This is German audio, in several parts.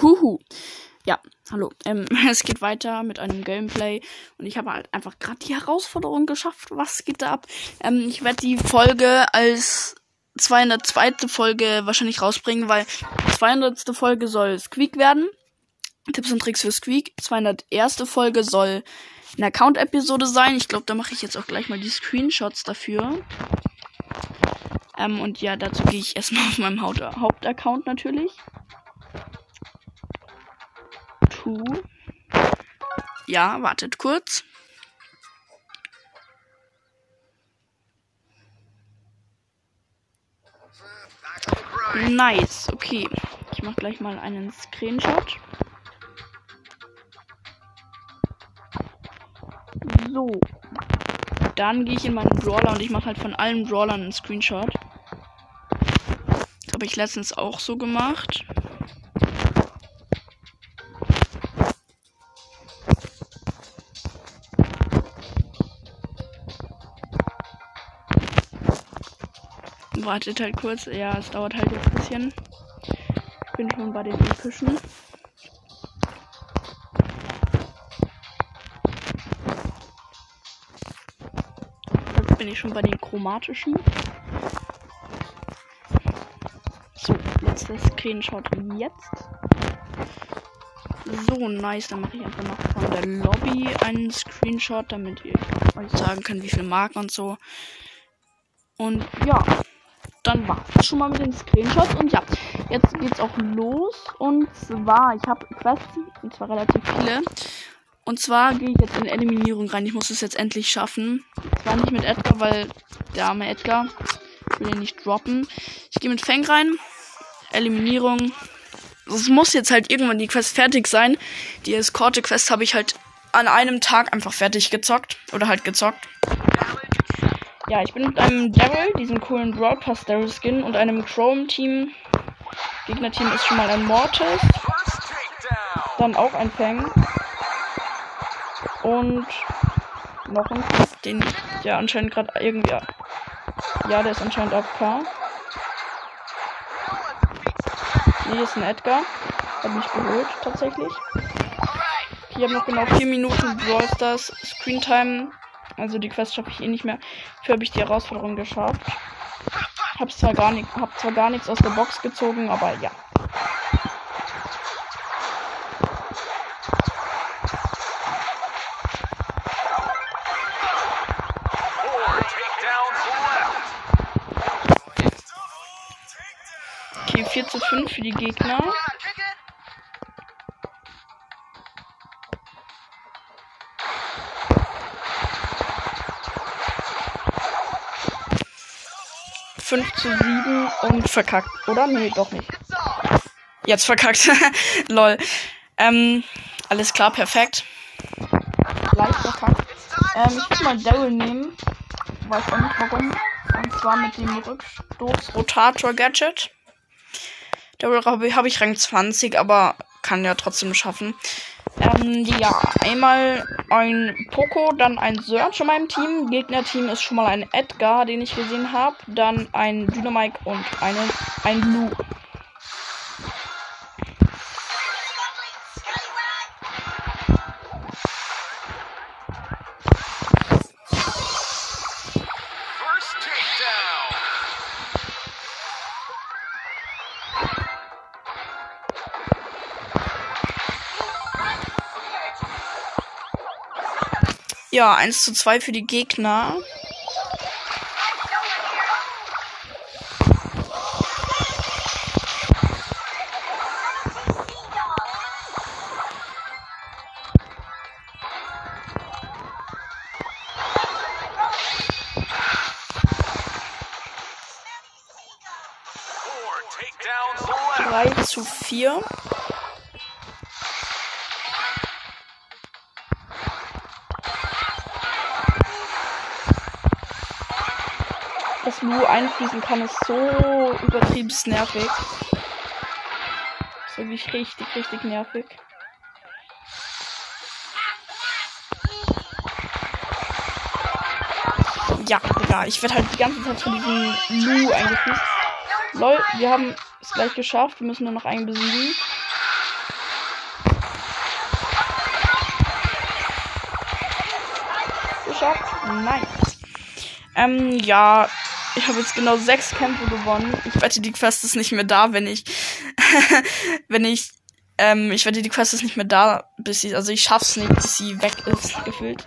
Huhu. Ja, hallo. Ähm, es geht weiter mit einem Gameplay und ich habe halt einfach gerade die Herausforderung geschafft. Was geht da ab? Ähm, ich werde die Folge als 202. Folge wahrscheinlich rausbringen, weil 200. Folge soll Squeak werden. Tipps und Tricks für Squeak. 201. Folge soll eine Account-Episode sein. Ich glaube, da mache ich jetzt auch gleich mal die Screenshots dafür. Ähm, und ja, dazu gehe ich erstmal auf meinem Hauptaccount natürlich. To. Ja, wartet kurz. Nice, okay. Ich mache gleich mal einen Screenshot. So. Dann gehe ich in meinen Brawler und ich mache halt von allen Brawlern einen Screenshot. Das habe ich letztens auch so gemacht. Wartet halt kurz. Ja, es dauert halt ein bisschen. Ich bin schon bei den epischen. Jetzt bin ich schon bei den chromatischen. So, letzter Screenshot jetzt. So, nice. Dann mache ich einfach noch von der Lobby einen Screenshot, damit ihr euch sagen könnt, wie viele Marken und so. Und ja, dann war es schon mal mit den Screenshots. Und ja, jetzt geht's auch los. Und zwar, ich habe Quests, und zwar relativ viele. Und zwar gehe ich jetzt in Eliminierung rein. Ich muss es jetzt endlich schaffen. Zwar nicht mit Edgar, weil der arme Edgar will ihn nicht droppen. Ich gehe mit Fang rein. Eliminierung. Es muss jetzt halt irgendwann die Quest fertig sein. Die Eskorte-Quest habe ich halt an einem Tag einfach fertig gezockt. Oder halt gezockt. Ja, ich bin mit einem Daryl, diesem coolen Broadcast Daryl Skin und einem Chrome Team. Gegnerteam ist schon mal ein Mortis. Dann auch ein Fang. Und noch ein, den ja anscheinend gerade irgendwie. Ja, der ist anscheinend AFK. Nee, ist ein Edgar. Hat mich geholt, tatsächlich. Ich habe noch genau 4 Minuten Brawl Stars Screen Time. Also die Quest schaffe ich eh nicht mehr. Dafür habe ich die Herausforderung geschafft. Hab zwar gar nicht, hab zwar gar nichts aus der Box gezogen, aber ja. Okay, 4 zu 5 für die Gegner. 5 zu 7 und verkackt, oder? Nee, doch nicht. Jetzt verkackt. Lol. Ähm, alles klar, perfekt. Leicht verkackt. Ähm, ich will mal Daryl nehmen. Weiß auch nicht warum. Und zwar mit dem Rückstoß-Rotator-Gadget. Daryl habe hab ich Rang 20, aber kann ja trotzdem schaffen. Ähm, ja, einmal ein Poco, dann ein Search in meinem Team. Gegnerteam ist schon mal ein Edgar, den ich gesehen habe. Dann ein Dynamite und eine, ein Blue. Ja, 1 zu 2 für die Gegner. Drei zu vier. Flu einfließen kann, ist so übertrieben nervig. Ist wirklich richtig, richtig nervig. Ja, egal. ich werde halt die ganze Zeit von diesem Lu eingefließt. Lol, wir haben es gleich geschafft. Wir müssen nur noch einen besiegen. Geschafft. Nice. Ähm, ja, ich habe jetzt genau sechs Kämpfe gewonnen. Ich wette, die Quest ist nicht mehr da, wenn ich, wenn ich, ähm, ich wette, die Quest ist nicht mehr da, bis sie, also ich schaff's nicht, bis sie weg ist, gefühlt.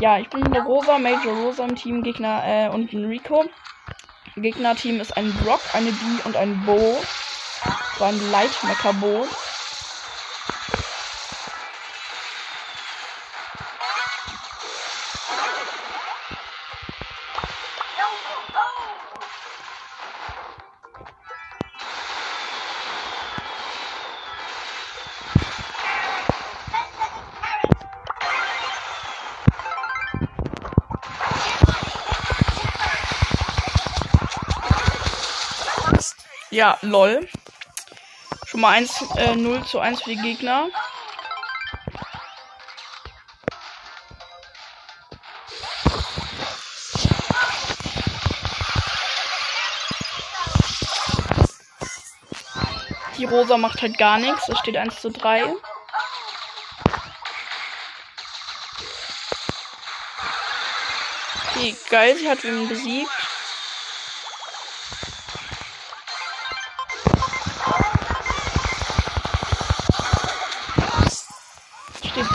Ja, ich bin eine Rosa, Major Rosa im Team, Gegner, äh, und ein Rico. Gegnerteam ist ein Brock, eine Bee und ein Bo. So ein Light-Mecha-Bo. Ja, lol. Schon mal 1, äh, 0 zu 1 für die Gegner. Die Rosa macht halt gar nichts. Es steht 1 zu 3. Okay, geil, sie hat ihn besiegt.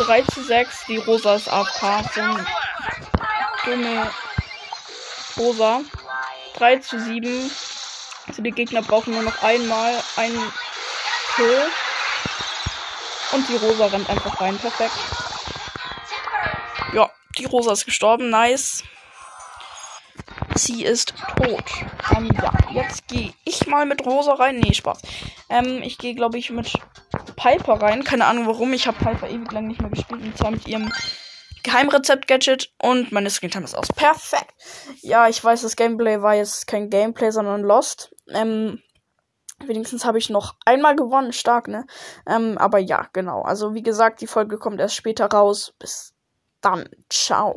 3 zu 6. Die Rosa ist AFK. Dumme Rosa. 3 zu 7. Also die Gegner brauchen nur noch einmal einen Kill. Und die Rosa rennt einfach rein. Perfekt. Ja, die Rosa ist gestorben. Nice. Sie ist tot. Ähm, ja, jetzt gehe ich mal mit Rosa rein. Nee, Spaß. Ähm, ich gehe, glaube ich, mit Piper rein. Keine Ahnung warum. Ich habe Piper ewig lang nicht mehr gespielt. Und zwar mit ihrem Geheimrezept-Gadget. Und meine Screentime ist aus. Perfekt. Ja, ich weiß, das Gameplay war jetzt kein Gameplay, sondern Lost. Ähm, wenigstens habe ich noch einmal gewonnen. Stark, ne? Ähm, aber ja, genau. Also, wie gesagt, die Folge kommt erst später raus. Bis dann. Ciao.